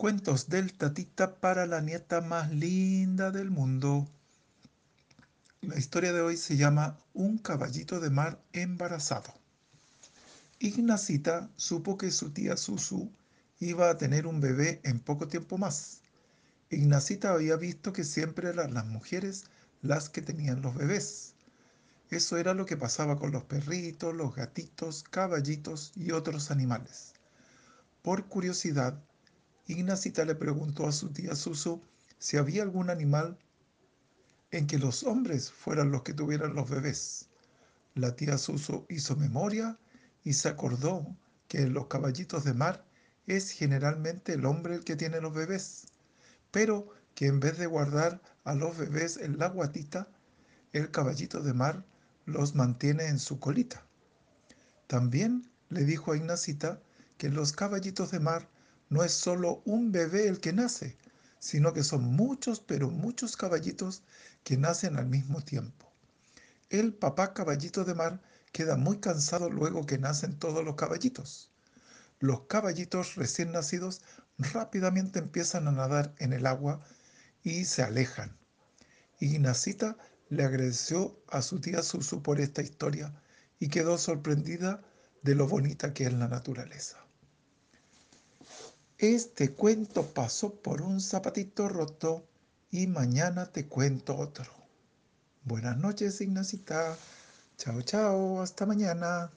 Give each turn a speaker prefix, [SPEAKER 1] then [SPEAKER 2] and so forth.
[SPEAKER 1] Cuentos del tatita para la nieta más linda del mundo. La historia de hoy se llama Un caballito de mar embarazado. Ignacita supo que su tía Susu iba a tener un bebé en poco tiempo más. Ignacita había visto que siempre eran las mujeres las que tenían los bebés. Eso era lo que pasaba con los perritos, los gatitos, caballitos y otros animales. Por curiosidad, Ignacita le preguntó a su tía Susu si había algún animal en que los hombres fueran los que tuvieran los bebés. La tía Susu hizo memoria y se acordó que en los caballitos de mar es generalmente el hombre el que tiene los bebés, pero que en vez de guardar a los bebés en la guatita, el caballito de mar los mantiene en su colita. También le dijo a Ignacita que los caballitos de mar no es solo un bebé el que nace, sino que son muchos, pero muchos caballitos que nacen al mismo tiempo. El papá caballito de mar queda muy cansado luego que nacen todos los caballitos. Los caballitos recién nacidos rápidamente empiezan a nadar en el agua y se alejan. Ignacita le agradeció a su tía Susu por esta historia y quedó sorprendida de lo bonita que es la naturaleza. Este cuento pasó por un zapatito roto y mañana te cuento otro. Buenas noches, Ignacita. Chao, chao. Hasta mañana.